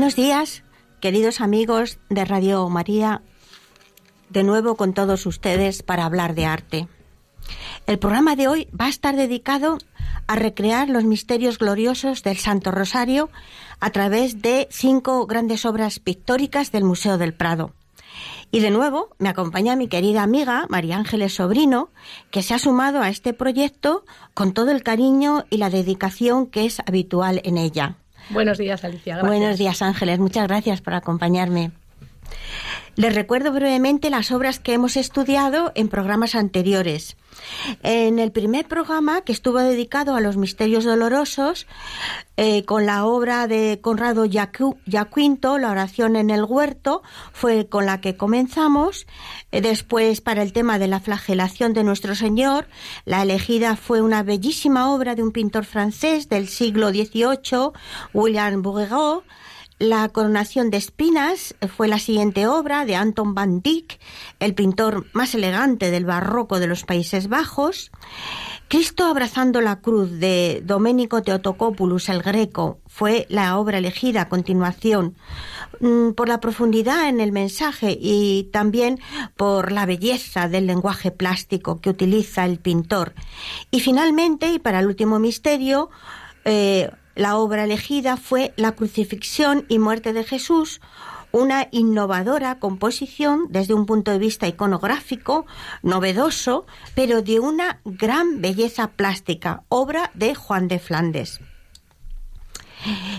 Buenos días, queridos amigos de Radio María, de nuevo con todos ustedes para hablar de arte. El programa de hoy va a estar dedicado a recrear los misterios gloriosos del Santo Rosario a través de cinco grandes obras pictóricas del Museo del Prado. Y de nuevo me acompaña mi querida amiga María Ángeles Sobrino, que se ha sumado a este proyecto con todo el cariño y la dedicación que es habitual en ella. Buenos días, Alicia. Buenos días, Ángeles. Muchas gracias por acompañarme. Les recuerdo brevemente las obras que hemos estudiado en programas anteriores. En el primer programa, que estuvo dedicado a los misterios dolorosos, eh, con la obra de Conrado Yaquinto, La oración en el huerto, fue con la que comenzamos. Eh, después, para el tema de la flagelación de nuestro Señor, la elegida fue una bellísima obra de un pintor francés del siglo XVIII, William Bourgeot, la coronación de espinas fue la siguiente obra de Anton van Dyck, el pintor más elegante del barroco de los Países Bajos. Cristo abrazando la cruz de Domenico Teotocopoulos el Greco fue la obra elegida a continuación mm, por la profundidad en el mensaje y también por la belleza del lenguaje plástico que utiliza el pintor. Y finalmente, y para el último misterio, eh, la obra elegida fue La crucifixión y muerte de Jesús, una innovadora composición desde un punto de vista iconográfico, novedoso, pero de una gran belleza plástica, obra de Juan de Flandes.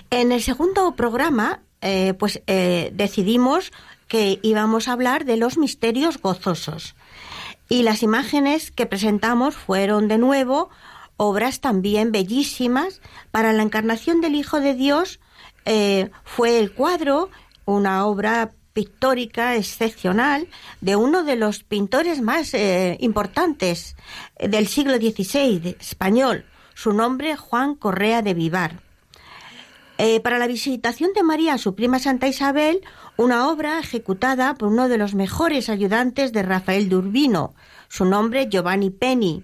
En el segundo programa, eh, pues eh, decidimos que íbamos a hablar de los misterios gozosos. Y las imágenes que presentamos fueron de nuevo obras también bellísimas. Para la encarnación del Hijo de Dios eh, fue el cuadro, una obra pictórica excepcional de uno de los pintores más eh, importantes del siglo XVI español, su nombre Juan Correa de Vivar. Eh, para la visitación de María a su prima Santa Isabel, una obra ejecutada por uno de los mejores ayudantes de Rafael de Urbino, su nombre Giovanni Penny,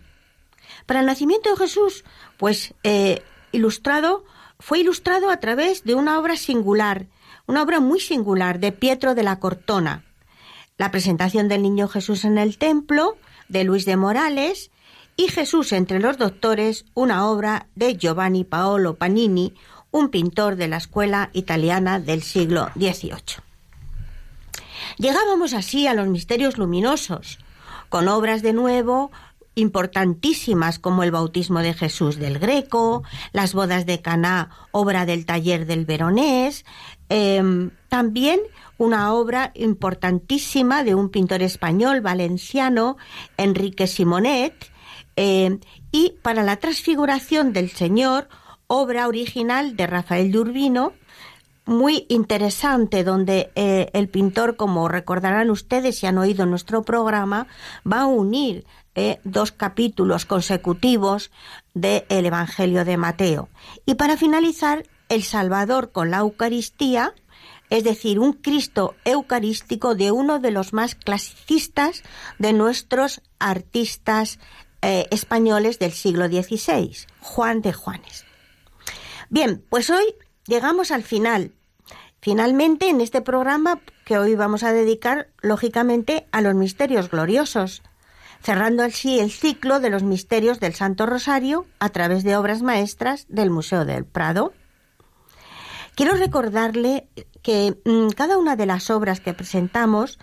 para el nacimiento de Jesús, pues eh, ilustrado, fue ilustrado a través de una obra singular, una obra muy singular de Pietro de la Cortona. La presentación del niño Jesús en el templo, de Luis de Morales, y Jesús entre los doctores, una obra de Giovanni Paolo Panini, un pintor de la escuela italiana del siglo XVIII. Llegábamos así a los misterios luminosos, con obras de nuevo importantísimas como el bautismo de Jesús del Greco, las bodas de Caná, obra del taller del Veronés, em, también una obra importantísima de un pintor español valenciano, Enrique Simonet, em, y para la transfiguración del Señor, obra original de Rafael de Urbino, muy interesante, donde eh, el pintor, como recordarán ustedes si han oído nuestro programa, va a unir eh, dos capítulos consecutivos del Evangelio de Mateo. Y para finalizar, el Salvador con la Eucaristía, es decir, un Cristo eucarístico de uno de los más clasicistas de nuestros artistas eh, españoles del siglo XVI, Juan de Juanes. Bien, pues hoy llegamos al final. Finalmente, en este programa que hoy vamos a dedicar, lógicamente, a los misterios gloriosos, cerrando así el ciclo de los misterios del Santo Rosario a través de obras maestras del Museo del Prado. Quiero recordarle que mm, cada una de las obras que presentamos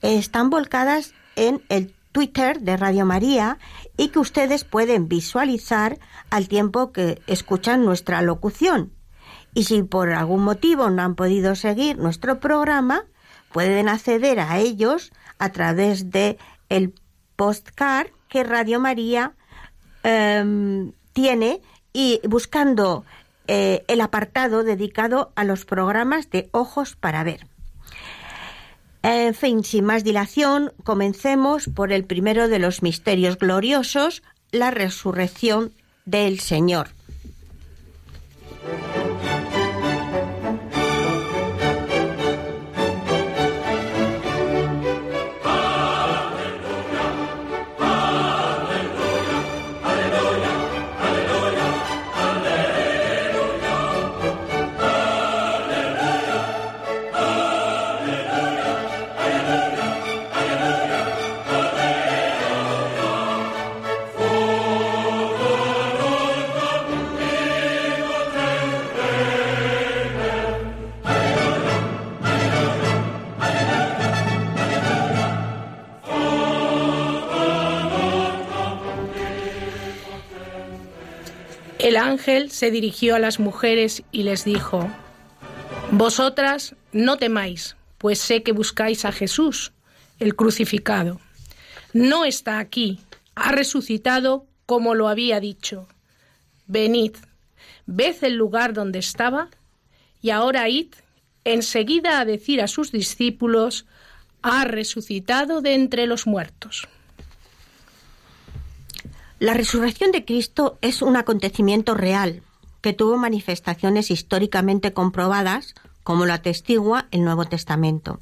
están volcadas en el Twitter de Radio María y que ustedes pueden visualizar al tiempo que escuchan nuestra locución. Y si por algún motivo no han podido seguir nuestro programa, pueden acceder a ellos a través de el postcard que Radio María em, tiene y buscando eh, el apartado dedicado a los programas de Ojos para Ver. En fin, sin más dilación, comencemos por el primero de los misterios gloriosos, la resurrección del Señor. Ángel se dirigió a las mujeres y les dijo, Vosotras no temáis, pues sé que buscáis a Jesús, el crucificado. No está aquí, ha resucitado como lo había dicho. Venid, ved el lugar donde estaba, y ahora id enseguida a decir a sus discípulos, ha resucitado de entre los muertos. La resurrección de Cristo es un acontecimiento real que tuvo manifestaciones históricamente comprobadas, como lo atestigua el Nuevo Testamento.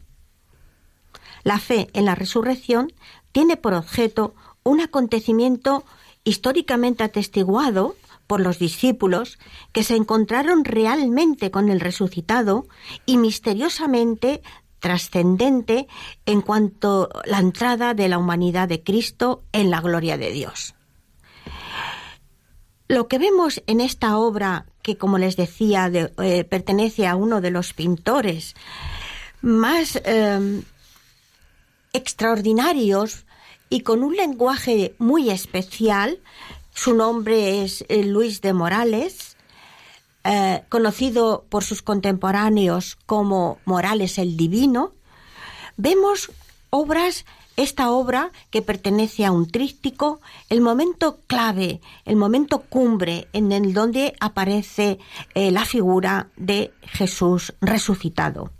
La fe en la resurrección tiene por objeto un acontecimiento históricamente atestiguado por los discípulos que se encontraron realmente con el resucitado y misteriosamente trascendente en cuanto a la entrada de la humanidad de Cristo en la gloria de Dios. Lo que vemos en esta obra, que como les decía, eh, pertenece a uno de los pintores más em, extraordinarios y con un lenguaje muy especial, su nombre es eh, Luis de Morales, eh, conocido por sus contemporáneos como Morales el Divino, vemos obras esta obra, que pertenece a un tríptico, el momento clave, el momento cumbre en el donde aparece eh, la figura de Jesús resucitado.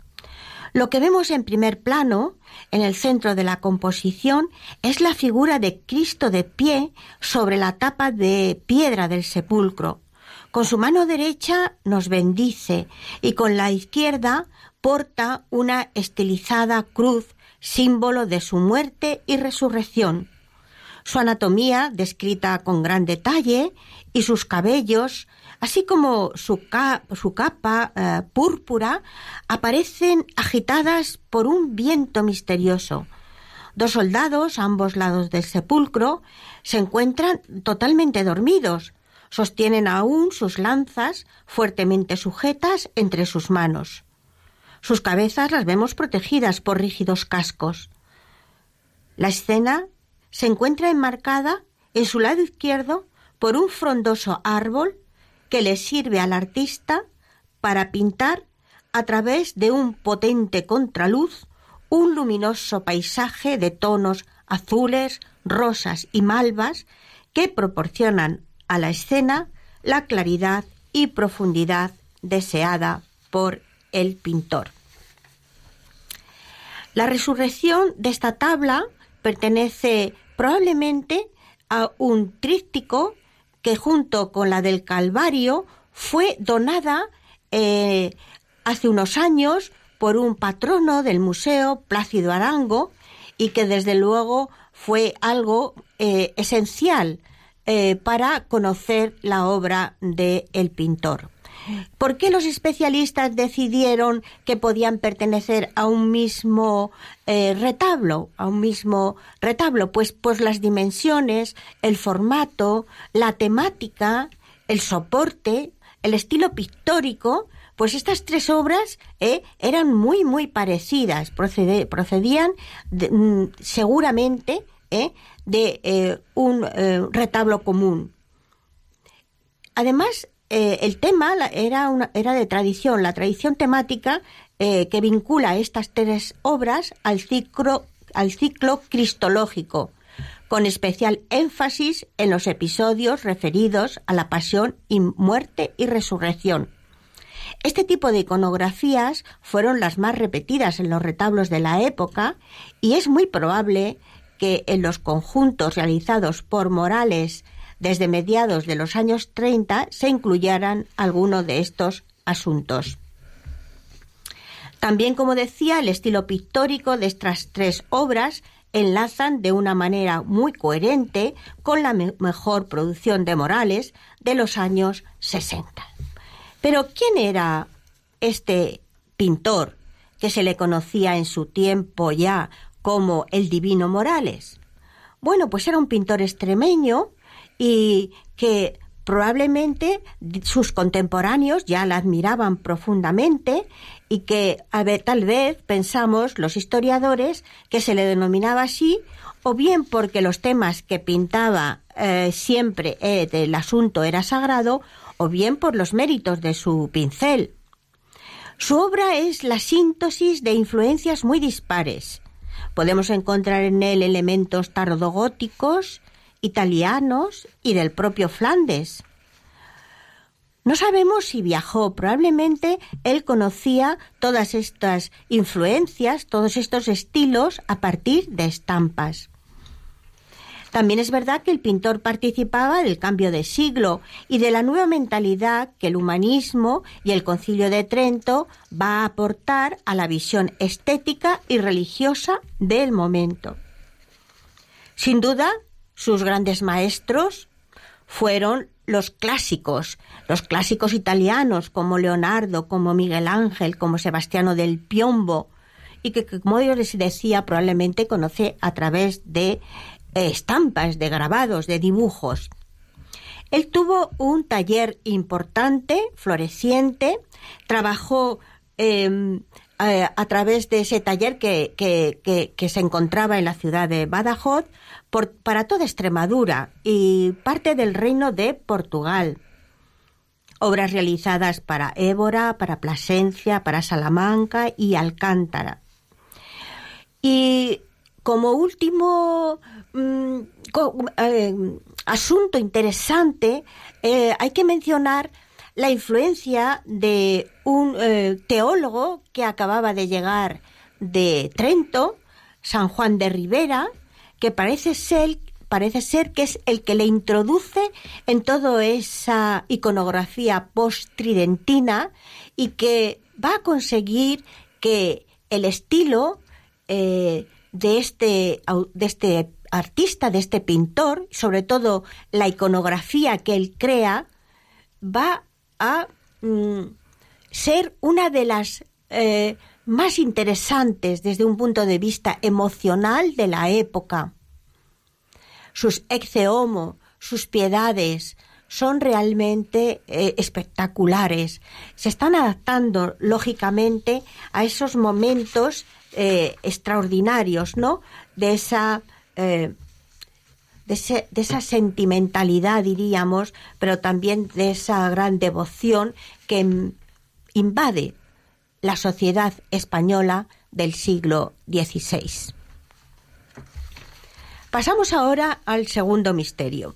Lo que vemos en primer plano, en el centro de la composición, es la figura de Cristo de pie sobre la tapa de piedra del sepulcro. Con su mano derecha nos bendice y con la izquierda porta una estilizada cruz símbolo de su muerte y resurrección. Su anatomía, descrita con gran detalle, y sus cabellos, así como su, capa eh, púrpura, aparecen agitadas por un viento misterioso. Dos soldados, a ambos lados del sepulcro, se encuentran totalmente dormidos. sostienen aún sus lanzas fuertemente sujetas entre sus manos. Sus cabezas las vemos protegidas por rígidos cascos. La escena se encuentra enmarcada en su lado izquierdo por un frondoso árbol que le sirve al artista para pintar a través de un potente contraluz un luminoso paisaje de tonos azules, rosas y malvas que proporcionan a la escena la claridad y profundidad deseada por el pintor. La resurrección de esta tabla pertenece probablemente a un tríptico que junto con la del Calvario fue donada eh, hace unos años por un patrono del museo, Plácido Arango, y que desde luego fue algo eh, esencial eh, para conocer la obra del el pintor. ¿Por qué los especialistas decidieron que podían pertenecer a un mismo eh, retablo? A un mismo retablo, pues, pues las dimensiones, el formato, la temática, el soporte, el estilo pictórico, pues estas tres obras eh, eran muy, muy parecidas, procedían mm, seguramente eh, de un retablo común. Además, eh, el tema era, una, era de tradición, la tradición temática eh, que vincula estas tres obras al ciclo, al ciclo cristológico, con especial énfasis en los episodios referidos a la pasión y muerte y resurrección. Este tipo de iconografías fueron las más repetidas en los retablos de la época y es muy probable que en los conjuntos realizados por Morales desde mediados de los años 30 se incluyeran algunos de estos asuntos. También, como decía, el estilo pictórico de estas tres obras enlazan de una manera muy coherente con la mejor producción de Morales de los años 60. Pero ¿quién era este pintor que se le conocía en su tiempo ya como el Divino Morales? Bueno, pues era un pintor extremeño y que probablemente sus contemporáneos ya la admiraban profundamente y que a ver, tal vez pensamos los historiadores que se le denominaba así o bien porque los temas que pintaba eh, siempre eh, del asunto era sagrado o bien por los méritos de su pincel. Su obra es la síntesis de influencias muy dispares. Podemos encontrar en él elementos tardogóticos, italianos y del propio Flandes. No sabemos si viajó, probablemente él conocía todas estas influencias, todos estos estilos a partir de estampas. También es verdad que el pintor participaba del cambio de siglo y de la nueva mentalidad que el humanismo y el concilio de Trento va a aportar a la visión estética y religiosa del momento. Sin duda, sus grandes maestros fueron los clásicos, los clásicos italianos como Leonardo, como Miguel Ángel, como Sebastiano del Piombo, y que, como yo les decía, probablemente conoce a través de eh, estampas, de grabados, de dibujos. Él tuvo un taller importante, floreciente, trabajó em, a, través de ese taller que, que, se encontraba en la ciudad de Badajoz, para toda Extremadura y parte del reino de Portugal. Obras realizadas para Évora, para Plasencia, para Salamanca y Alcántara. Y como último mm, eh, asunto interesante, eh, hay que mencionar la influencia de un eh, teólogo que acababa de llegar de Trento, San Juan de Rivera, que parece ser parece ser que es el que le introduce en toda esa iconografía post-tridentina y que va a conseguir que el estilo eh, de, este, de este artista, de este pintor, sobre todo la iconografía que él crea, va a mm, ser una de las eh, más interesantes desde un punto de vista emocional de la época. Sus ex homo, sus piedades, son realmente eh, espectaculares. Se están adaptando, lógicamente, a esos momentos eh, extraordinarios, ¿no? De esa. Eh, de, de, esa sentimentalidad, diríamos, pero también de esa gran devoción que invade la sociedad española del siglo XVI. Pasamos ahora al segundo misterio.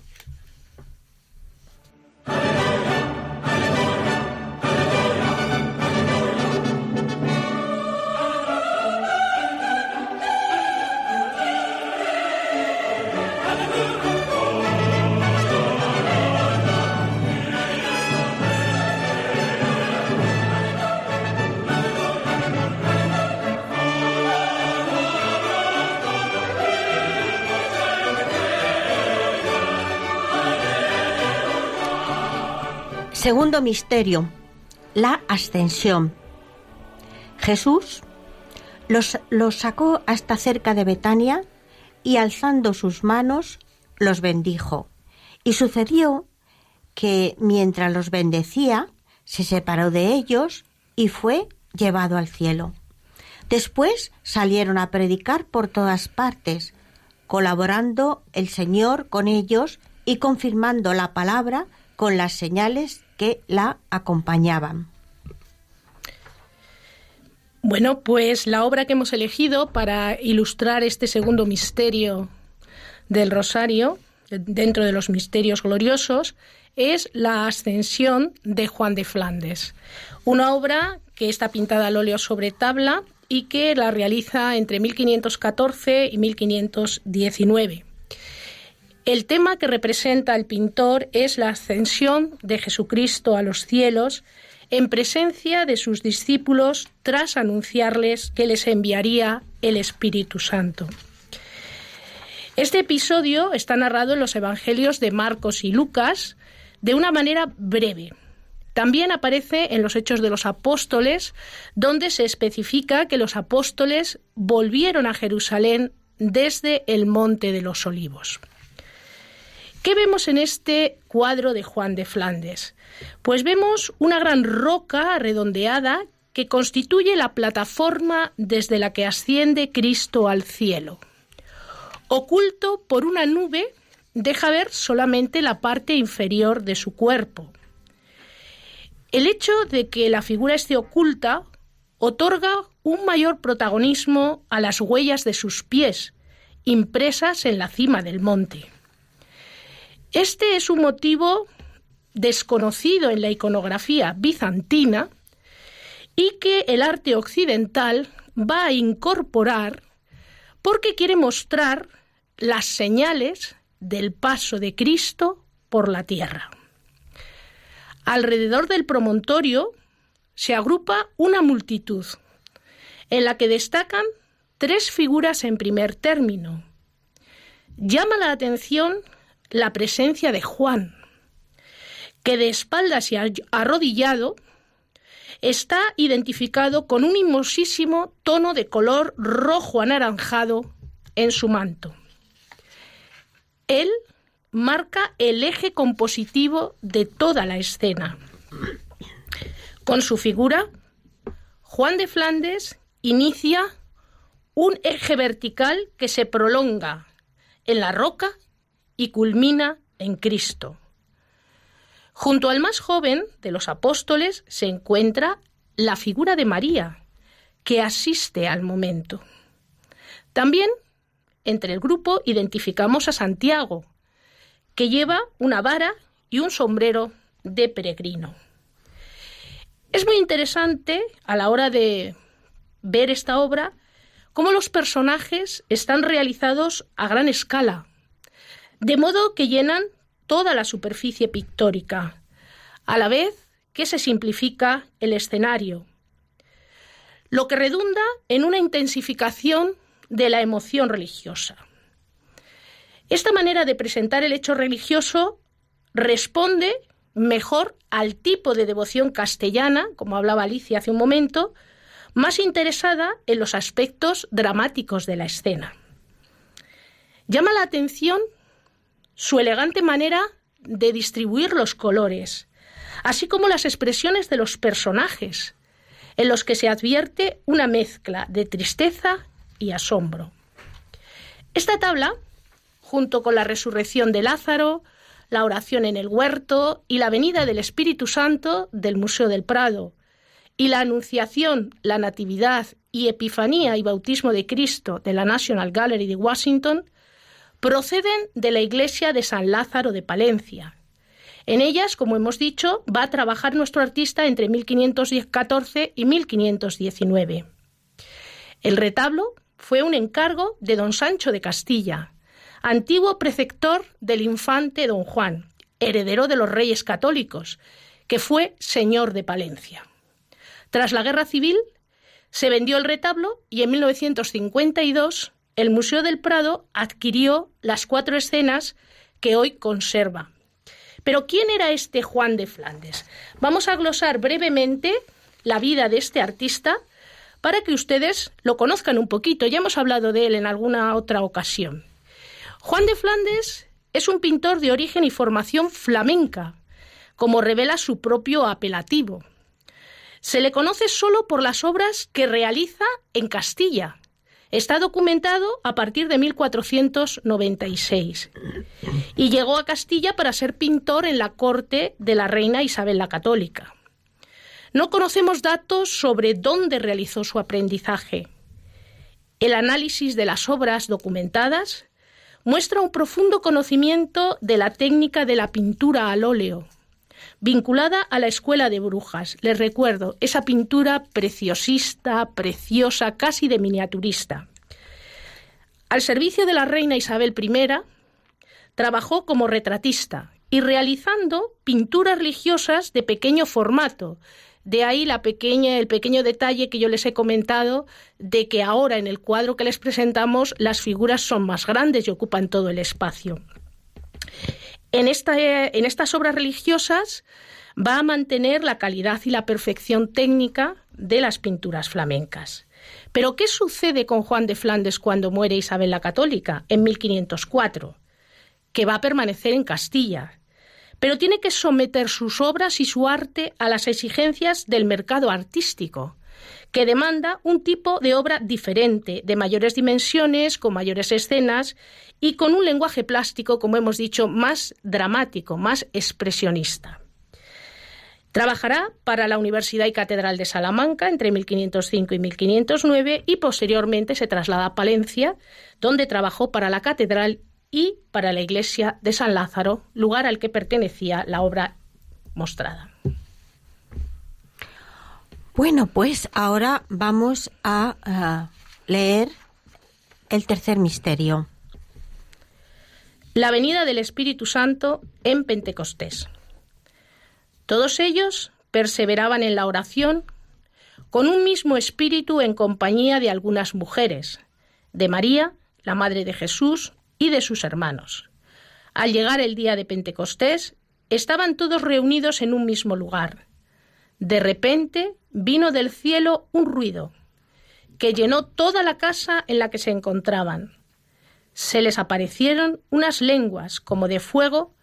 Segundo misterio, la ascensión. Jesús los, los, sacó hasta cerca de Betania y alzando sus manos los bendijo. Y sucedió que mientras los bendecía, se separó de ellos y fue llevado al cielo. Después salieron a predicar por todas partes, colaborando el Señor con ellos y confirmando la palabra con las señales que la acompañaban. Bueno, pues la obra que hemos elegido para ilustrar este segundo misterio del Rosario, dentro de los misterios gloriosos, es La Ascensión de Juan de Flandes, una obra que está pintada al óleo sobre tabla y que la realiza entre 1514 y 1519. El tema que representa el pintor es la ascensión de Jesucristo a los cielos en presencia de sus discípulos tras anunciarles que les enviaría el Espíritu Santo. Este episodio está narrado en los Evangelios de Marcos y Lucas de una manera breve. También aparece en los Hechos de los Apóstoles, donde se especifica que los apóstoles volvieron a Jerusalén desde el Monte de los Olivos. ¿Qué vemos en este cuadro de Juan de Flandes? Pues vemos una gran roca redondeada que constituye la plataforma desde la que asciende Cristo al cielo. Oculto por una nube, deja ver solamente la parte inferior de su cuerpo. El hecho de que la figura esté oculta otorga un mayor protagonismo a las huellas de sus pies, impresas en la cima del monte. Este es un motivo desconocido en la iconografía bizantina y que el arte occidental va a incorporar porque quiere mostrar las señales del paso de Cristo por la tierra. Alrededor del promontorio se agrupa una multitud, en la que destacan tres figuras en primer término. Llama la atención la presencia de Juan, que de espaldas y arrodillado está identificado con un hermosísimo tono de color rojo anaranjado en su manto. Él marca el eje compositivo de toda la escena. Con su figura, Juan de Flandes inicia un eje vertical que se prolonga en la roca y culmina en Cristo. Junto al más joven de los apóstoles se encuentra la figura de María, que asiste al momento. También entre el grupo identificamos a Santiago, que lleva una vara y un sombrero de peregrino. Es muy interesante a la hora de ver esta obra cómo los personajes están realizados a gran escala, de modo que llenan toda la superficie pictórica, a la vez que se simplifica el escenario, lo que redunda en una intensificación de la emoción religiosa. Esta manera de presentar el hecho religioso responde mejor al tipo de devoción castellana, como hablaba Alicia hace un momento, más interesada en los aspectos dramáticos de la escena. Llama la atención su elegante manera de distribuir los colores, así como las expresiones de los personajes, en los que se advierte una mezcla de tristeza y asombro. Esta tabla, junto con la resurrección de Lázaro, la oración en el huerto y la venida del Espíritu Santo del Museo del Prado, y la Anunciación, la Natividad y Epifanía y Bautismo de Cristo de la National Gallery de Washington, proceden de la iglesia de San Lázaro de Palencia. En ellas, como hemos dicho, va a trabajar nuestro artista entre 1514 y 1519. El retablo fue un encargo de don Sancho de Castilla, antiguo preceptor del infante don Juan, heredero de los reyes católicos, que fue señor de Palencia. Tras la guerra civil, se vendió el retablo y en 1952 el Museo del Prado adquirió las cuatro escenas que hoy conserva. Pero ¿quién era este Juan de Flandes? Vamos a glosar brevemente la vida de este artista para que ustedes lo conozcan un poquito. Ya hemos hablado de él en alguna otra ocasión. Juan de Flandes es un pintor de origen y formación flamenca, como revela su propio apelativo. Se le conoce solo por las obras que realiza en Castilla, Está documentado a partir de 1496 y llegó a Castilla para ser pintor en la corte de la reina Isabel la Católica. No conocemos datos sobre dónde realizó su aprendizaje. El análisis de las obras documentadas muestra un profundo conocimiento de la técnica de la pintura al óleo, vinculada a la escuela de brujas. Les recuerdo, esa pintura preciosista, preciosa, casi de miniaturista. Al servicio de la reina Isabel I, trabajó como retratista y realizando pinturas religiosas de pequeño formato. De ahí la pequeña, el pequeño detalle que yo les he comentado de que ahora en el cuadro que les presentamos las figuras son más grandes y ocupan todo el espacio. En, en estas obras religiosas va a mantener la calidad y la perfección técnica de las pinturas flamencas. Pero ¿qué sucede con Juan de Flandes cuando muere Isabel la Católica en 1504? Que va a permanecer en Castilla, pero tiene que someter sus obras y su arte a las exigencias del mercado artístico que demanda un tipo de obra diferente, de mayores dimensiones, con mayores escenas y con un lenguaje plástico, como hemos dicho, más dramático, más expresionista. Trabajará para la Universidad y Catedral de Salamanca entre 1505 y 1509 y posteriormente se traslada a Palencia, donde trabajó para la Catedral y para la Iglesia de San Lázaro, lugar al que pertenecía la obra mostrada. Bueno, pues ahora vamos a leer el tercer misterio. La venida del Espíritu Santo en Pentecostés. Todos ellos perseveraban en la oración con un mismo espíritu en compañía de algunas mujeres, de María, la Madre de Jesús, y de sus hermanos. Al llegar el día de Pentecostés, estaban todos reunidos en un mismo lugar. De repente vino del cielo un ruido que llenó toda la casa en la que se encontraban. Se les aparecieron unas lenguas como de fuego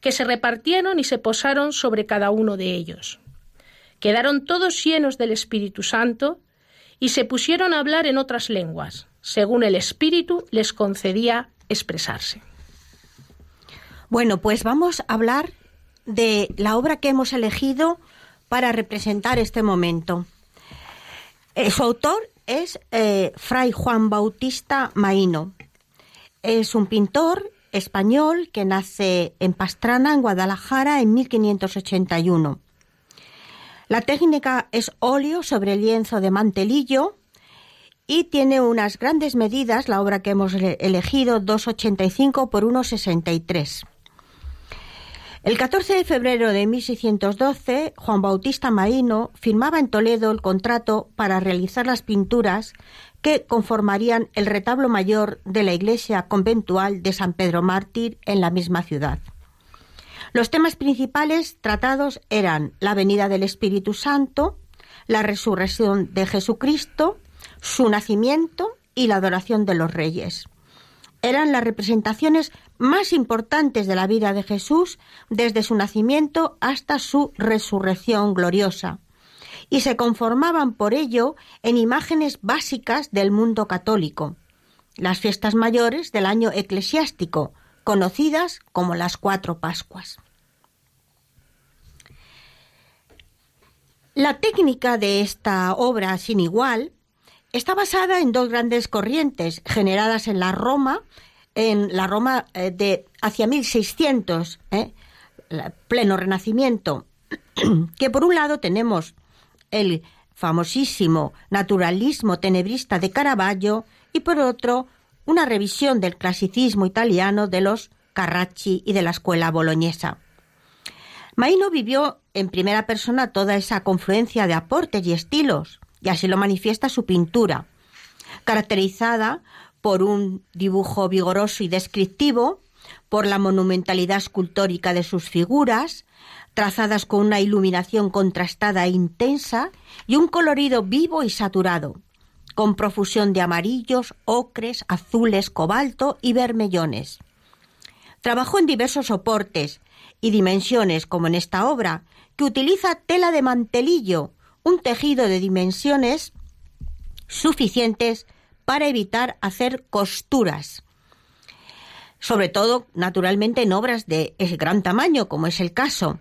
que se repartieron y se posaron sobre cada uno de ellos. Quedaron todos llenos del Espíritu Santo y se pusieron a hablar en otras lenguas, según el Espíritu les concedía expresarse. Bueno, pues vamos a hablar de la obra que hemos elegido para representar este momento. Eh, su autor es eh, Fray Juan Bautista Maíno. Es un pintor español que nace en Pastrana, en Guadalajara, en 1581. La técnica es óleo sobre lienzo de mantelillo y tiene unas grandes medidas, la obra que hemos elegido, 2,85 por 1,63. El 14 de febrero de 1612, Juan Bautista Marino firmaba en Toledo el contrato para realizar las pinturas que conformarían el retablo mayor de la iglesia conventual de San Pedro Mártir en la misma ciudad. Los temas principales tratados eran la venida del Espíritu Santo, la resurrección de Jesucristo, su nacimiento y la adoración de los reyes. Eran las representaciones más importantes de la vida de Jesús desde su nacimiento hasta su resurrección gloriosa, y se conformaban por ello en imágenes básicas del mundo católico, las fiestas mayores del año eclesiástico, conocidas como las cuatro Pascuas. La técnica de esta obra sin igual está basada en dos grandes corrientes generadas en la Roma, en la Roma eh, de hacia 1600, eh, pleno renacimiento, que por un lado tenemos el famosísimo naturalismo tenebrista de Caravaggio y por otro una revisión del clasicismo italiano de los Carracci y de la escuela boloñesa. Maino vivió en primera persona toda esa confluencia de aportes y estilos, y así lo manifiesta su pintura, caracterizada por un dibujo vigoroso y descriptivo, por la monumentalidad escultórica de sus figuras, trazadas con una iluminación contrastada e intensa y un colorido vivo y saturado, con profusión de amarillos, ocres, azules, cobalto y vermellones. Trabajó en diversos soportes y dimensiones, como en esta obra, que utiliza tela de mantelillo, un tejido de dimensiones suficientes para evitar hacer costuras. Sobre todo, naturalmente, en obras de gran tamaño, como es el caso.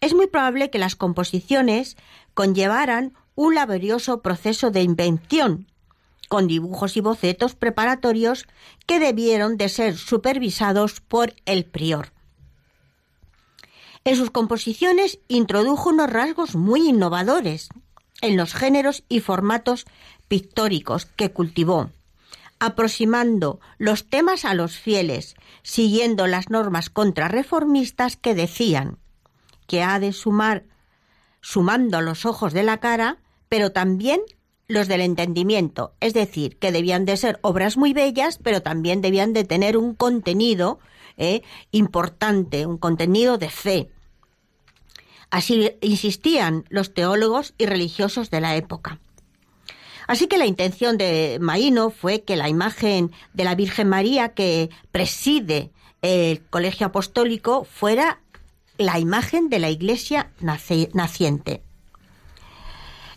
Es muy probable que las composiciones conllevaran un laborioso proceso de invención, con dibujos y bocetos preparatorios que debieron de ser supervisados por el prior. En sus composiciones introdujo unos rasgos muy innovadores en los géneros y formatos pictóricos que cultivó, aproximando los temas a los fieles, siguiendo las normas contrarreformistas que decían que ha de sumar sumando los ojos de la cara, pero también los del entendimiento, es decir, que debían de ser obras muy bellas, pero también debían de tener un contenido eh, importante, un contenido de fe, Así insistían los teólogos y religiosos de la época. Así que la intención de Maíno fue que la imagen de la Virgen María que preside el colegio apostólico fuera la imagen de la iglesia naciente.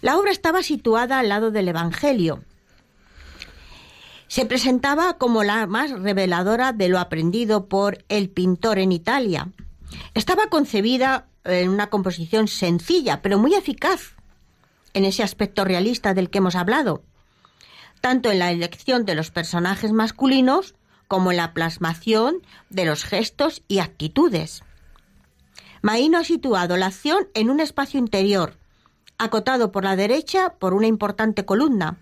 La obra estaba situada al lado del Evangelio. Se presentaba como la más reveladora de lo aprendido por el pintor en Italia. Estaba concebida en una composición sencilla, pero muy eficaz en ese aspecto realista del que hemos hablado, tanto en la elección de los personajes masculinos como en la plasmación de los gestos y actitudes. Maíno ha situado la acción en un espacio interior, acotado por la derecha por una importante columna.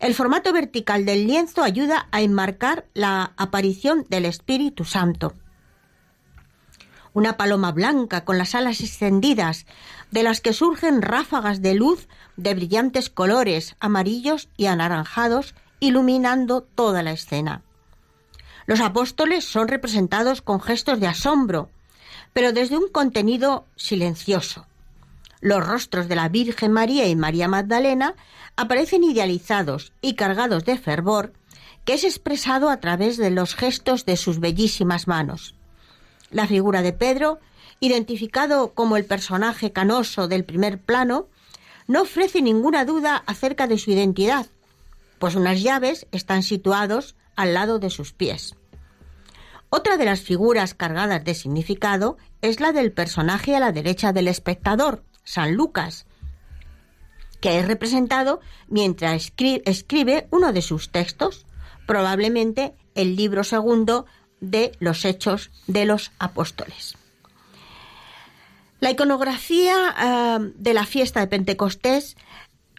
El formato vertical del lienzo ayuda a enmarcar la aparición del Espíritu Santo una paloma blanca con las alas extendidas, de las que surgen ráfagas de luz de brillantes colores amarillos y anaranjados, iluminando toda la escena. Los apóstoles son representados con gestos de asombro, pero desde un contenido silencioso. Los rostros de la Virgen María y María Magdalena aparecen idealizados y cargados de fervor, que es expresado a través de los gestos de sus bellísimas manos. La figura de Pedro, identificado como el personaje canoso del primer plano, no ofrece ninguna duda acerca de su identidad, pues unas llaves están situados al lado de sus pies. Otra de las figuras cargadas de significado es la del personaje a la derecha del espectador, San Lucas, que es representado mientras escribe uno de sus textos, probablemente el libro segundo de los hechos de los apóstoles. La iconografía eh, de la fiesta de Pentecostés,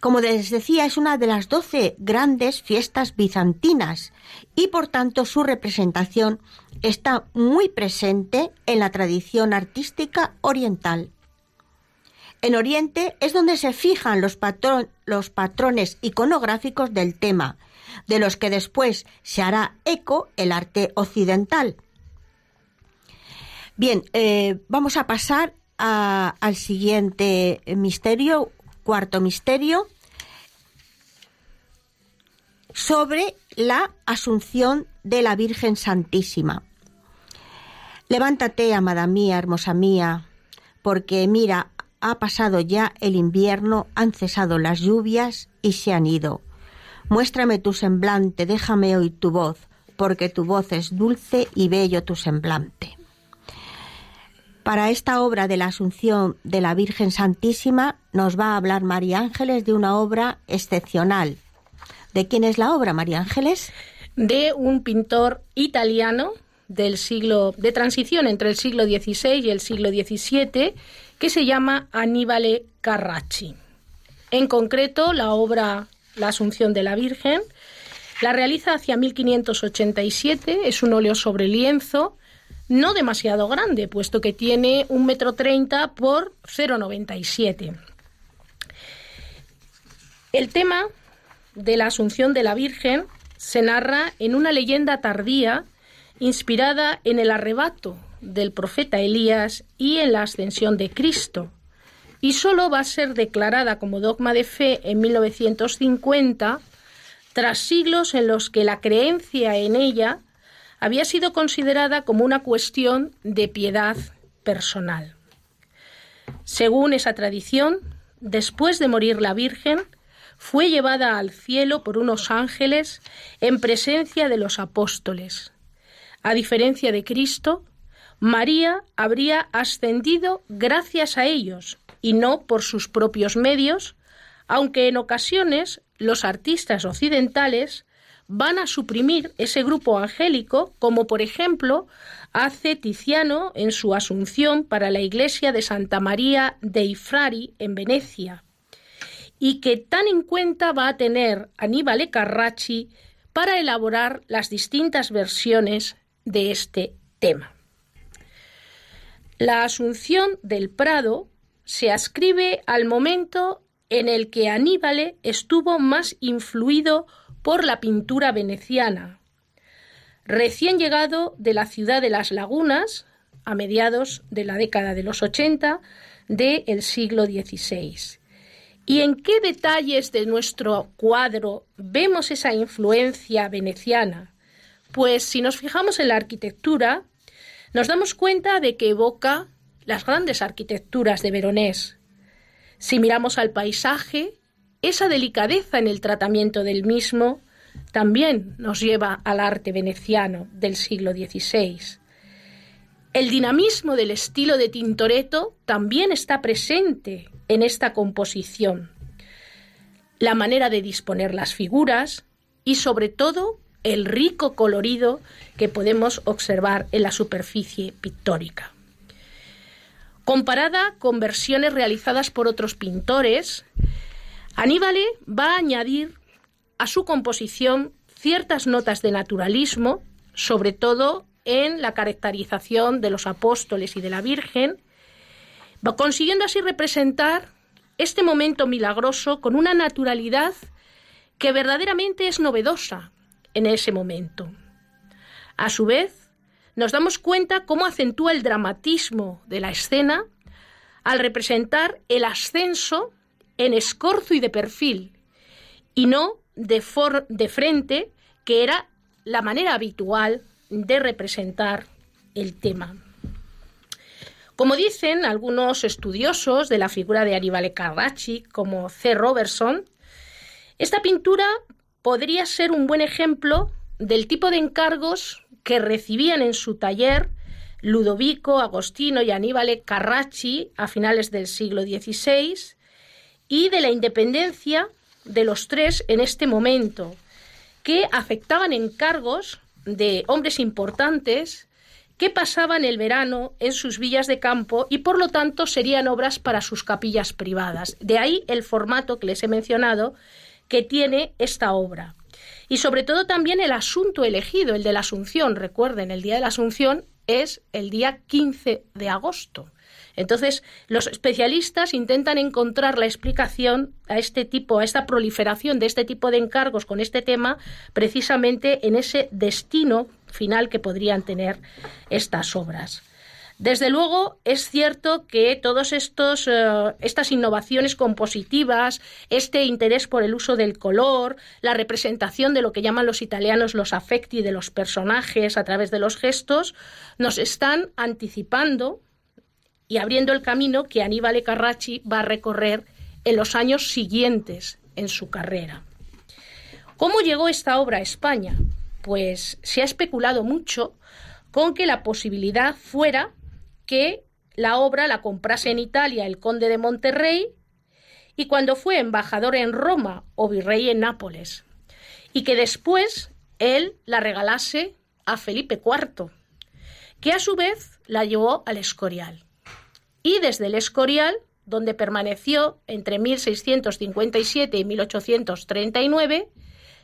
como les decía, es una de las doce grandes fiestas bizantinas y por tanto su representación está muy presente en la tradición artística oriental. En Oriente es donde se fijan los, los patrones iconográficos del tema, de los que después se hará eco el arte occidental. Bien, eh, vamos a pasar al siguiente misterio, cuarto misterio, sobre la Asunción de la Virgen Santísima. Levántate, amada mía, hermosa mía, porque mira, ha pasado ya el invierno, han cesado las lluvias y se han ido. Muéstrame tu semblante, déjame oír tu voz, porque tu voz es dulce y bello tu semblante. Para esta obra de la Asunción de la Virgen Santísima nos va a hablar María Ángeles de una obra excepcional. ¿De quién es la obra, María Ángeles? De un pintor italiano del siglo de transición entre el siglo XVI y el siglo XVII que se llama Aníbale Carracci. En concreto, la obra La Asunción de la Virgen la realiza hacia 1587, es un óleo sobre lienzo no demasiado grande, puesto que tiene un metro treinta por 0,97. El tema de la Asunción de la Virgen se narra en una leyenda tardía inspirada en el arrebato del profeta Elías y en la ascensión de Cristo, y solo va a ser declarada como dogma de fe en 1950, tras siglos en los que la creencia en ella había sido considerada como una cuestión de piedad personal. Según esa tradición, después de morir la Virgen, fue llevada al cielo por unos ángeles en presencia de los apóstoles. A diferencia de Cristo, María habría ascendido gracias a ellos y no por sus propios medios, aunque en ocasiones los artistas occidentales van a suprimir ese grupo angélico, como por ejemplo hace Tiziano en su Asunción para la iglesia de Santa María dei Frari en Venecia, y que tan en cuenta va a tener Aníbal Carracci para elaborar las distintas versiones de este tema. La Asunción del Prado se ascribe al momento en el que Aníbal estuvo más influido por la pintura veneciana. Recién llegado de la ciudad de las lagunas, a mediados de la década de los 80 del siglo XVI. ¿Y en qué detalles de nuestro cuadro vemos esa influencia veneciana? Pues si nos fijamos en la arquitectura, nos damos cuenta de que evoca las grandes arquitecturas de Veronés. Si miramos al paisaje, esa delicadeza en el tratamiento del mismo también nos lleva al arte veneciano del siglo XVI. El dinamismo del estilo de Tintoretto también está presente en esta composición. La manera de disponer las figuras y sobre todo el rico colorido que podemos observar en la superficie pictórica. Comparada con versiones realizadas por otros pintores, Aníbal va a añadir a su composición ciertas notas de naturalismo, sobre todo en la caracterización de los apóstoles y de la Virgen, consiguiendo así representar este momento milagroso con una naturalidad que verdaderamente es novedosa en ese momento. A su vez, nos damos cuenta cómo acentúa el dramatismo de la escena al representar el ascenso en escorzo y de perfil, y no de, de frente, que era la manera habitual de representar el tema. Como dicen algunos estudiosos de la figura de Aníbal Carracci, como C. Robertson, esta pintura podría ser un buen ejemplo del tipo de encargos que recibían en su taller Ludovico, Agostino y Aníbal Carracci a finales del siglo XVI y de la independencia de los tres en este momento, que afectaban encargos de hombres importantes que pasaban el verano en sus villas de campo y por lo tanto serían obras para sus capillas privadas. De ahí el formato que les he mencionado que tiene esta obra. Y sobre todo también el asunto elegido, el de la Asunción. Recuerden, el día de la Asunción es el día 15 de agosto. Entonces, los especialistas intentan encontrar la explicación a este tipo, a esta proliferación de este tipo de encargos con este tema, precisamente en ese destino final que podrían tener estas obras. Desde luego, es cierto que todas eh, estas innovaciones compositivas, este interés por el uso del color, la representación de lo que llaman los italianos los affecti de los personajes a través de los gestos, nos están anticipando y abriendo el camino que Aníbal Carracci va a recorrer en los años siguientes en su carrera. ¿Cómo llegó esta obra a España? Pues se ha especulado mucho con que la posibilidad fuera que la obra la comprase en Italia el conde de Monterrey y cuando fue embajador en Roma o virrey en Nápoles, y que después él la regalase a Felipe IV, que a su vez la llevó al Escorial. Y desde el Escorial, donde permaneció entre 1657 y 1839,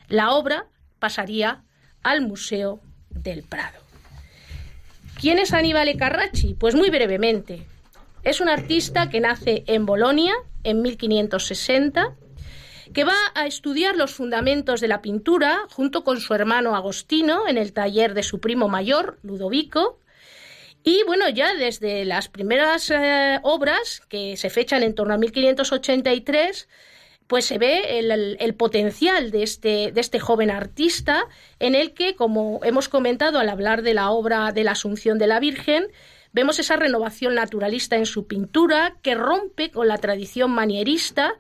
la obra pasaría al Museo del Prado. ¿Quién es Aníbal Carracci? Pues muy brevemente. Es un artista que nace en Bolonia en 1560, que va a estudiar los fundamentos de la pintura junto con su hermano Agostino en el taller de su primo mayor, Ludovico. Y bueno, ya desde las primeras eh, obras, que se fechan en torno a 1583, pues se ve el, potencial de este, de este joven artista en el que, como hemos comentado al hablar de la obra de la Asunción de la Virgen, vemos esa renovación naturalista en su pintura que rompe con la tradición manierista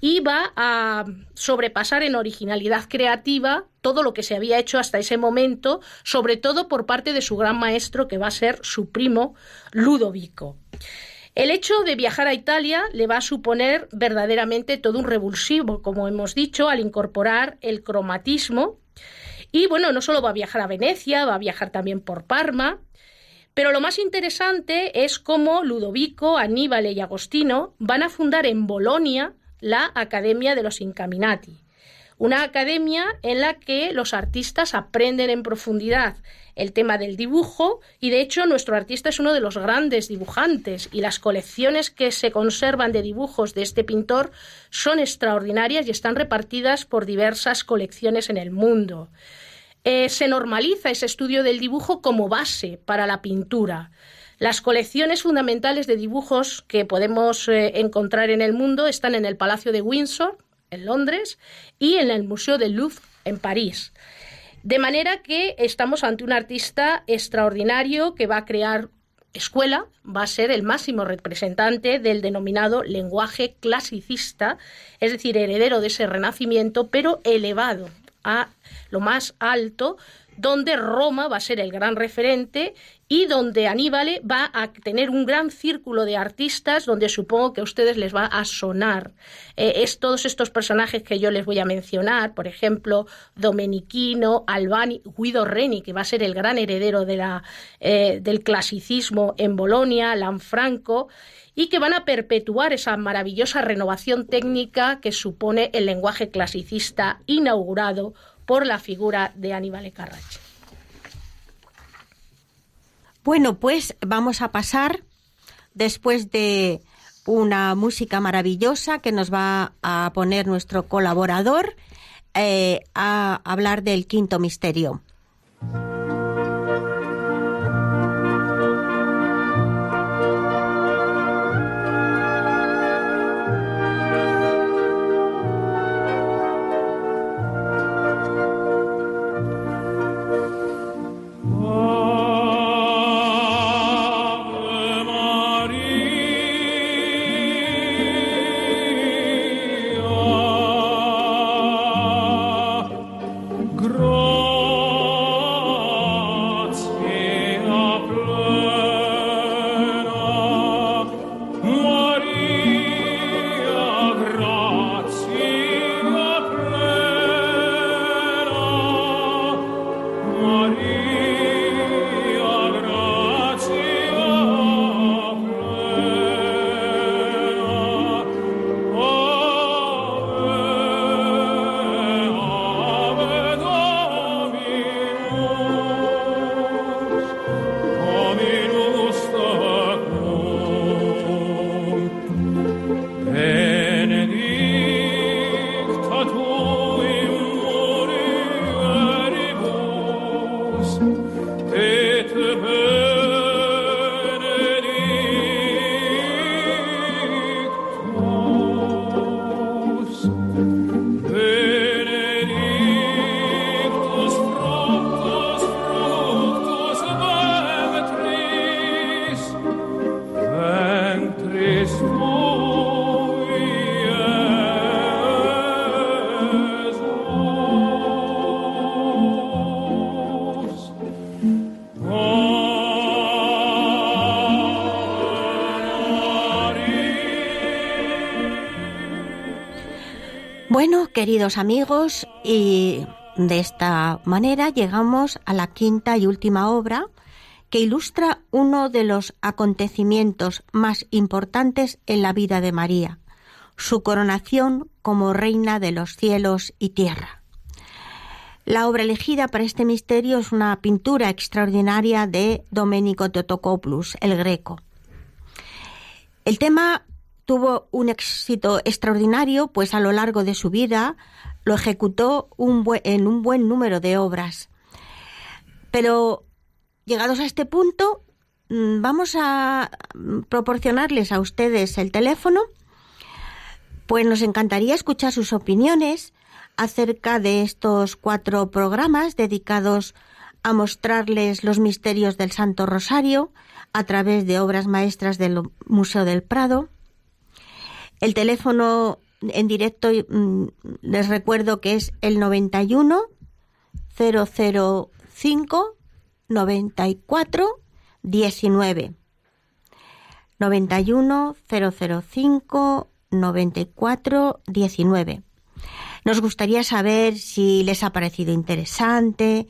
y va a sobrepasar en originalidad creativa todo lo que se había hecho hasta ese momento, sobre todo por parte de su gran maestro que va a ser su primo Ludovico. El hecho de viajar a Italia le va a suponer verdaderamente todo un revulsivo, como hemos dicho, al incorporar el cromatismo. Y bueno, no solo va a viajar a Venecia, va a viajar también por Parma. Pero lo más interesante es cómo Ludovico, Aníbal y Agostino van a fundar en Bolonia la Academia de los Incaminati una academia en la que los artistas aprenden en profundidad el tema del dibujo y de hecho nuestro artista es uno de los grandes dibujantes y las colecciones que se conservan de dibujos de este pintor son extraordinarias y están repartidas por diversas colecciones en el mundo. Eh, se normaliza ese estudio del dibujo como base para la pintura. Las colecciones fundamentales de dibujos que podemos eh, encontrar en el mundo están en el Palacio de Windsor, en Londres, y en el Museo del Louvre en París. De manera que estamos ante un artista extraordinario que va a crear escuela, va a ser el máximo representante del denominado lenguaje clasicista, es decir, heredero de ese renacimiento, pero elevado a lo más alto donde Roma va a ser el gran referente y donde Aníbal va a tener un gran círculo de artistas donde supongo que a ustedes les va a sonar. Eh, es todos estos personajes que yo les voy a mencionar, por ejemplo, Domenichino, Albani, Guido Reni, que va a ser el gran heredero eh, del clasicismo en Bolonia, Lanfranco, y que van a perpetuar esa maravillosa renovación técnica que supone el lenguaje clasicista inaugurado por la figura de Aníbal Carracci. Bueno, pues vamos a pasar después de una música maravillosa que nos va a poner nuestro colaborador eh, a hablar del quinto misterio. Queridos amigos, y de esta manera llegamos a la quinta y última obra que ilustra uno de los acontecimientos más importantes en la vida de María, su coronación como reina de los cielos y tierra. La obra elegida para este misterio es una pintura extraordinaria de Domenico Teotocopoulos, el greco. El tema tuvo un éxito extraordinario, pues a lo largo de su vida lo ejecutó en un buen número de obras. Pero llegados a este punto, mm, vamos a proporcionarles a ustedes el teléfono, pues nos encantaría escuchar sus opiniones acerca de estos cuatro programas dedicados a mostrarles los misterios del Santo Rosario a través de obras maestras del Museo del Prado. El teléfono en directo mm, les recuerdo que es el 91 005 94 19. 91 005 94 19. Nos gustaría saber si les ha parecido interesante,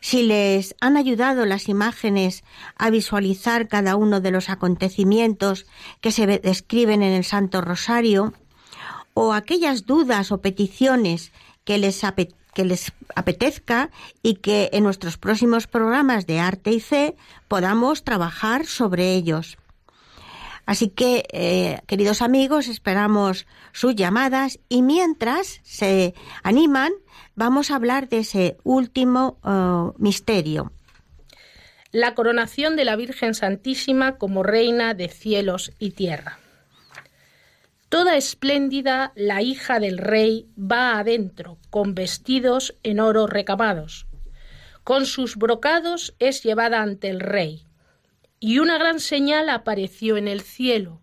si les han ayudado las imágenes a visualizar cada uno de los acontecimientos que se describen en el Santo Rosario, o aquellas dudas o peticiones que les, apetezca y que en nuestros próximos programas de arte y fe podamos trabajar sobre ellos. Así que, eh, queridos amigos, esperamos sus llamadas y mientras se animan, vamos a hablar de ese último eh, misterio. La coronación de la Virgen Santísima como Reina de cielos y tierra. Toda espléndida, la hija del rey va adentro, con vestidos en oro recamados. Con sus brocados es llevada ante el rey. Y una gran señal apareció en el cielo.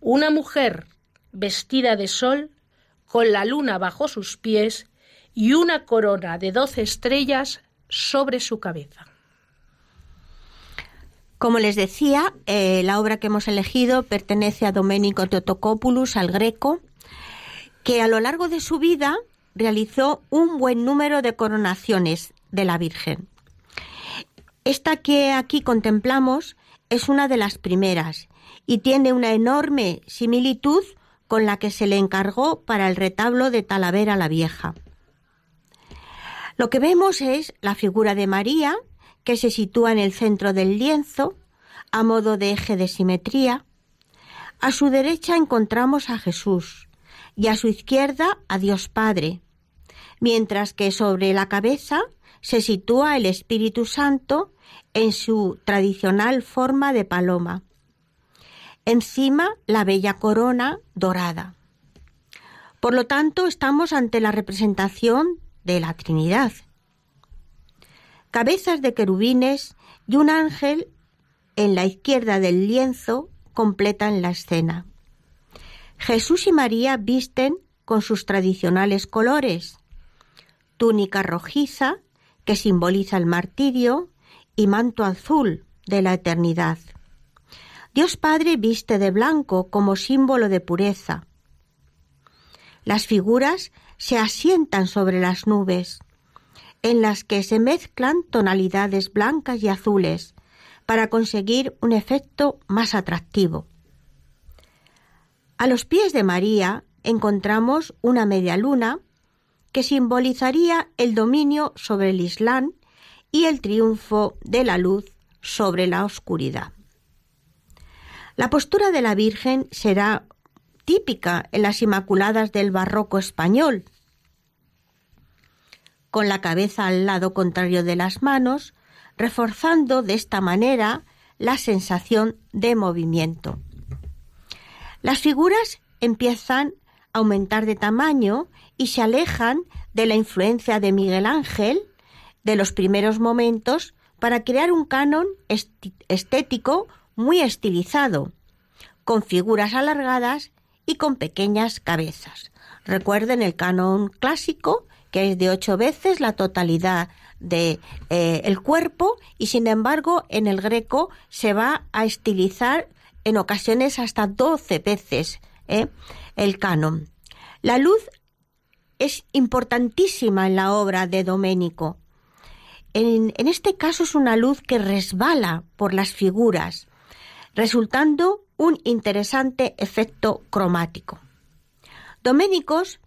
Una mujer vestida de sol, con la luna bajo sus pies y una corona de doce estrellas sobre su cabeza. Como les decía, eh, la obra que hemos elegido pertenece a Domenico Teotocopoulos, al greco, que a lo largo de su vida realizó un buen número de coronaciones de la Virgen. Esta que aquí contemplamos es una de las primeras y tiene una enorme similitud con la que se le encargó para el retablo de Talavera la Vieja. Lo que vemos es la figura de María, que se sitúa en el centro del lienzo, a modo de eje de simetría. A su derecha encontramos a Jesús y a su izquierda a Dios Padre, mientras que sobre la cabeza se sitúa el Espíritu Santo en su tradicional forma de paloma. Encima la bella corona dorada. Por lo tanto, estamos ante la representación de la Trinidad cabezas de querubines y un ángel en la izquierda del lienzo completan la escena. Jesús y María visten con sus tradicionales colores, túnica rojiza, que simboliza el martirio, y manto azul de la eternidad. Dios Padre viste de blanco como símbolo de pureza. Las figuras se asientan sobre las nubes en las que se mezclan tonalidades blancas y azules para conseguir un efecto más atractivo. A los pies de María encontramos una media luna que simbolizaría el dominio sobre el Islam y el triunfo de la luz sobre la oscuridad. La postura de la Virgen será típica en las Inmaculadas del barroco español, con la cabeza al lado contrario de las manos, reforzando de esta manera la sensación de movimiento. Las figuras empiezan a aumentar de tamaño y se alejan de la influencia de Miguel Ángel de los primeros momentos para crear un canon estético muy estilizado, con figuras alargadas y con pequeñas cabezas. Recuerden el canon clásico que es de ocho veces la totalidad de eh, el cuerpo y sin embargo en el greco se va a estilizar en ocasiones hasta doce veces eh, el canon. La luz es importantísima en la obra de Doménico. En, este caso es una luz que resbala por las figuras, resultando un interesante efecto cromático. Doménicos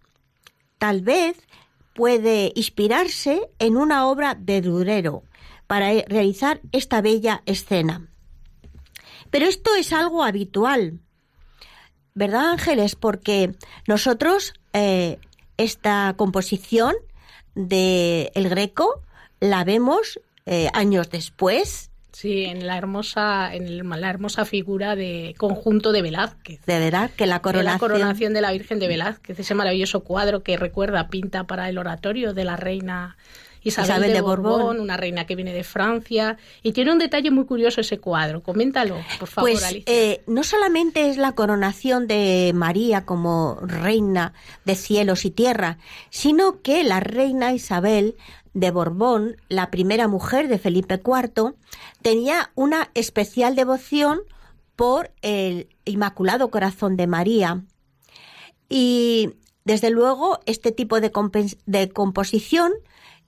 tal vez puede inspirarse en una obra de Durero para realizar esta bella escena. Pero esto es algo habitual, ¿verdad Ángeles? Porque nosotros eh, esta composición de El Greco la vemos eh, años después Sí, en la hermosa, en la hermosa figura de conjunto de Velázquez. De verdad que la coronación. la coronación de la Virgen de Velázquez, ese maravilloso cuadro que recuerda, pinta para el oratorio de la reina Isabel, de, Borbón, una reina que viene de Francia. Y tiene un detalle muy curioso ese cuadro. Coméntalo, por favor, pues, eh, no solamente es la coronación de María como reina de cielos y tierra, sino que la reina Isabel de Borbón, la primera mujer de Felipe IV, tenía una especial devoción por el Inmaculado Corazón de María. Y desde luego este tipo de, composición,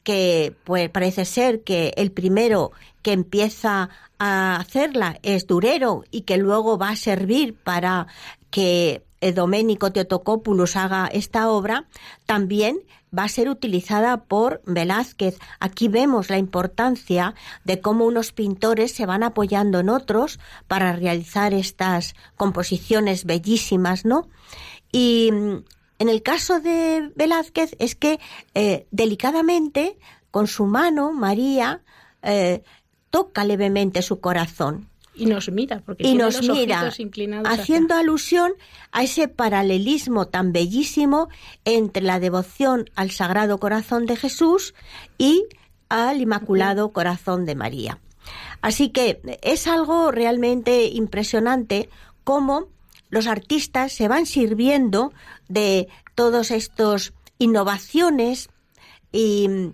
que pues parece ser que el primero que empieza a hacerla es Durero y que luego va a servir para que Doménico Teotocópulos haga esta obra, también va a ser utilizada por Velázquez. Aquí vemos la importancia de cómo unos pintores se van apoyando en otros para realizar estas composiciones bellísimas, ¿no? Y mm, en el caso de Velázquez es que eh, delicadamente, con su mano, María eh, toca levemente su corazón. Y nos mira, porque y nos mira, haciendo alusión a ese paralelismo tan bellísimo entre la devoción al Sagrado Corazón de Jesús y al Inmaculado Corazón de María. Así que es algo realmente impresionante cómo los artistas se van sirviendo de todos estos innovaciones y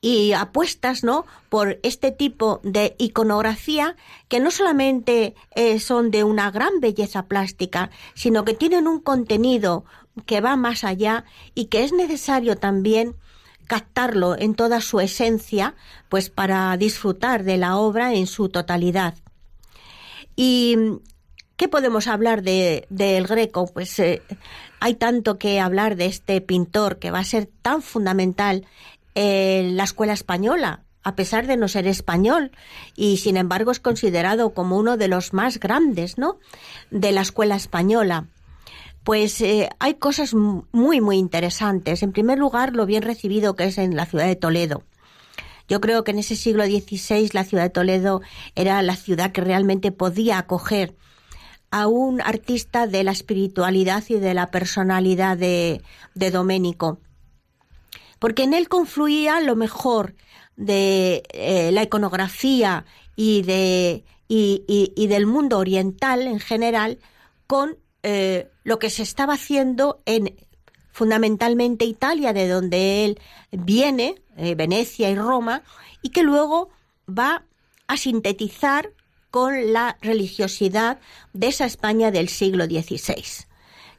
y apuestas, ¿no? Por este tipo de iconografía que no solamente eh, son de una gran belleza plástica, sino que tienen un contenido que va más allá y que es necesario también captarlo en toda su esencia, pues para disfrutar de la obra en su totalidad. ¿Y qué podemos hablar de, Greco? Pues eh, hay tanto que hablar de este pintor que va a ser tan fundamental la escuela española, a pesar de no ser español, y sin embargo es considerado como uno de los más grandes, ¿no? De la escuela española. Pues eh, hay cosas muy, muy interesantes. En primer lugar, lo bien recibido que es en la ciudad de Toledo. Yo creo que en ese siglo XVI la ciudad de Toledo era la ciudad que realmente podía acoger a un artista de la espiritualidad y de la personalidad de, de Doménico porque en él confluía lo mejor de eh, la iconografía y, de, y, del mundo oriental en general con eh, lo que se estaba haciendo en fundamentalmente Italia, de donde él viene, eh, Venecia y Roma, y que luego va a sintetizar con la religiosidad de esa España del siglo XVI.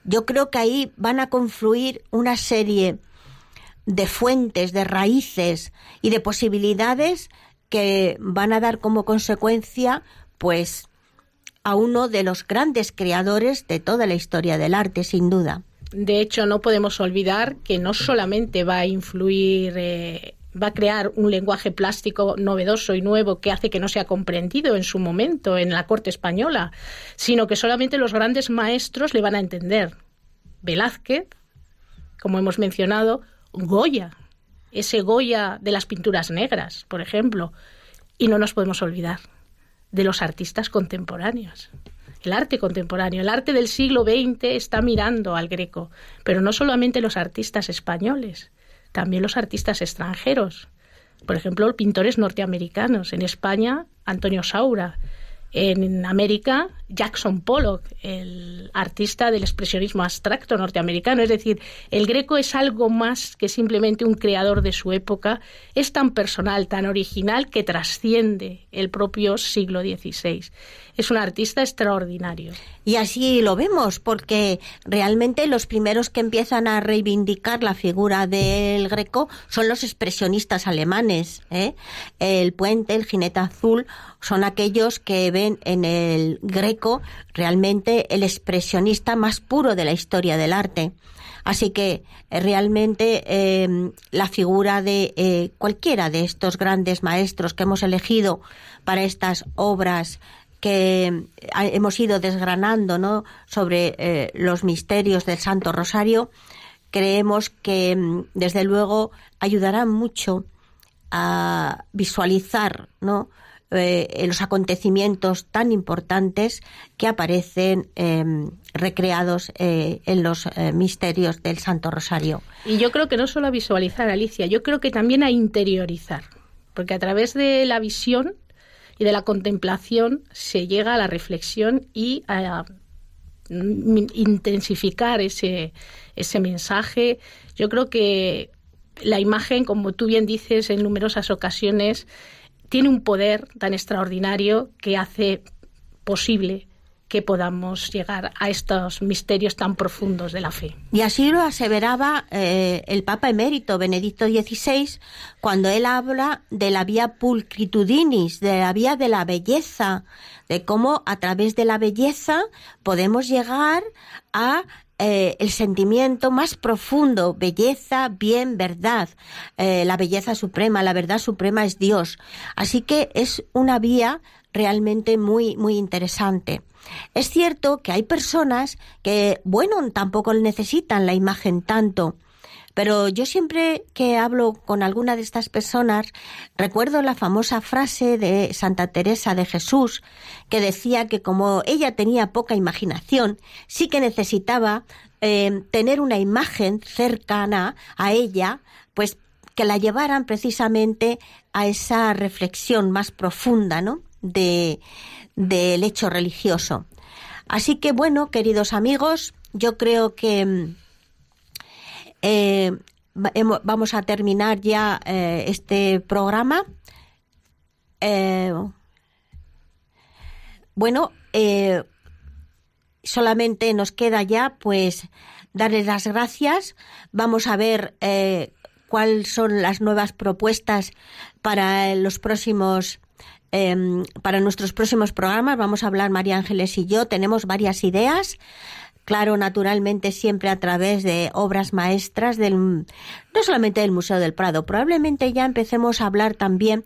Yo creo que ahí van a confluir una serie de fuentes, de raíces y de posibilidades que van a dar como consecuencia, pues, a uno de los grandes creadores de toda la historia del arte, sin duda. De hecho, no podemos olvidar que no solamente va a influir, eh, va a crear un lenguaje plástico novedoso y nuevo que hace que no sea comprendido en su momento en la corte española, sino que solamente los grandes maestros le van a entender. Velázquez, como hemos mencionado, Goya, ese Goya de las pinturas negras, por ejemplo. Y no nos podemos olvidar de los artistas contemporáneos. El arte contemporáneo, el arte del siglo XX está mirando al greco, pero no solamente los artistas españoles, también los artistas extranjeros. Por ejemplo, pintores norteamericanos. En España, Antonio Saura. En América, Jackson Pollock, el artista del expresionismo abstracto norteamericano. Es decir, el Greco es algo más que simplemente un creador de su época. Es tan personal, tan original, que trasciende el propio siglo XVI. Es un artista extraordinario. Y así lo vemos, porque realmente los primeros que empiezan a reivindicar la figura del Greco son los expresionistas alemanes. ¿eh? El puente, el jinete azul, son aquellos que ven en el Greco realmente el expresionista más puro de la historia del arte. Así que eh, realmente em, la figura de eh, cualquiera de estos grandes maestros que hemos elegido para estas obras que eh, hemos ido desgranando ¿no? sobre eh, los misterios del Santo Rosario, creemos que mm, desde luego ayudarán mucho a visualizar ¿no? Eh, los acontecimientos tan importantes que aparecen em, recreados en los misterios del Santo Rosario. Y yo creo que no solo a visualizar, Alicia, yo creo que también a interiorizar, porque a través de la visión y de la contemplación se llega a la reflexión y a intensificar ese, ese mensaje. Yo creo que la imagen, como tú bien dices en numerosas ocasiones, tiene un poder tan extraordinario que hace posible que podamos llegar a estos misterios tan profundos de la fe. Y así lo aseveraba eh, el Papa emérito Benedicto XVI cuando él habla de la vía pulcritudinis, de la vía de la belleza, de cómo a través de la belleza podemos llegar a eh, el sentimiento más profundo, belleza, bien, verdad. Eh, la belleza suprema, la verdad suprema es Dios. Así que es una vía realmente muy, muy interesante. Es cierto que hay personas que, bueno, tampoco necesitan la imagen tanto, pero yo siempre que hablo con alguna de estas personas recuerdo la famosa frase de Santa Teresa de Jesús que decía que como ella tenía poca imaginación, sí que necesitaba eh, tener una imagen cercana a ella, pues que la llevaran precisamente a esa reflexión más profunda, ¿no? De, del hecho religioso. Así que bueno, queridos amigos, yo creo que mm, eh, vamos a terminar ya eh, este programa. Eh, bueno, solamente nos queda ya pues darles las gracias. Vamos a ver cuáles son las nuevas propuestas para los próximos Em, para nuestros próximos programas vamos a hablar María Ángeles y yo. Tenemos varias ideas. Claro, naturalmente siempre a través de obras maestras del, no solamente del Museo del Prado, probablemente ya empecemos a hablar también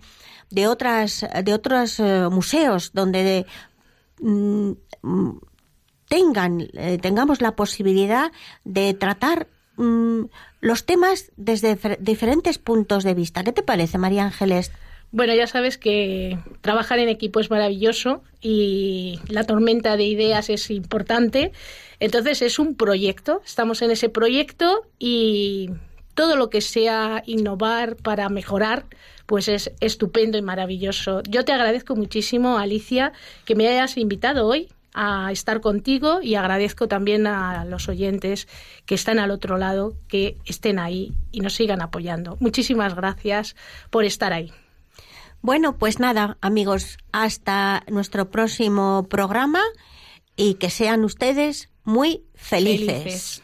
de otras, de otros eh, museos donde mm, tengan, eh, tengamos la posibilidad de tratar mm, los temas desde diferentes puntos de vista. ¿Qué te parece, María Ángeles? Bueno, ya sabes que trabajar en equipo es maravilloso y la tormenta de ideas es importante. Entonces es un proyecto, estamos en ese proyecto y todo lo que sea innovar para mejorar, pues es estupendo y maravilloso. Yo te agradezco muchísimo, Alicia, que me hayas invitado hoy a estar contigo y agradezco también a los oyentes que están al otro lado, que estén ahí y nos sigan apoyando. Muchísimas gracias por estar ahí. Bueno, pues nada, amigos, hasta nuestro próximo programa y que sean ustedes muy felices.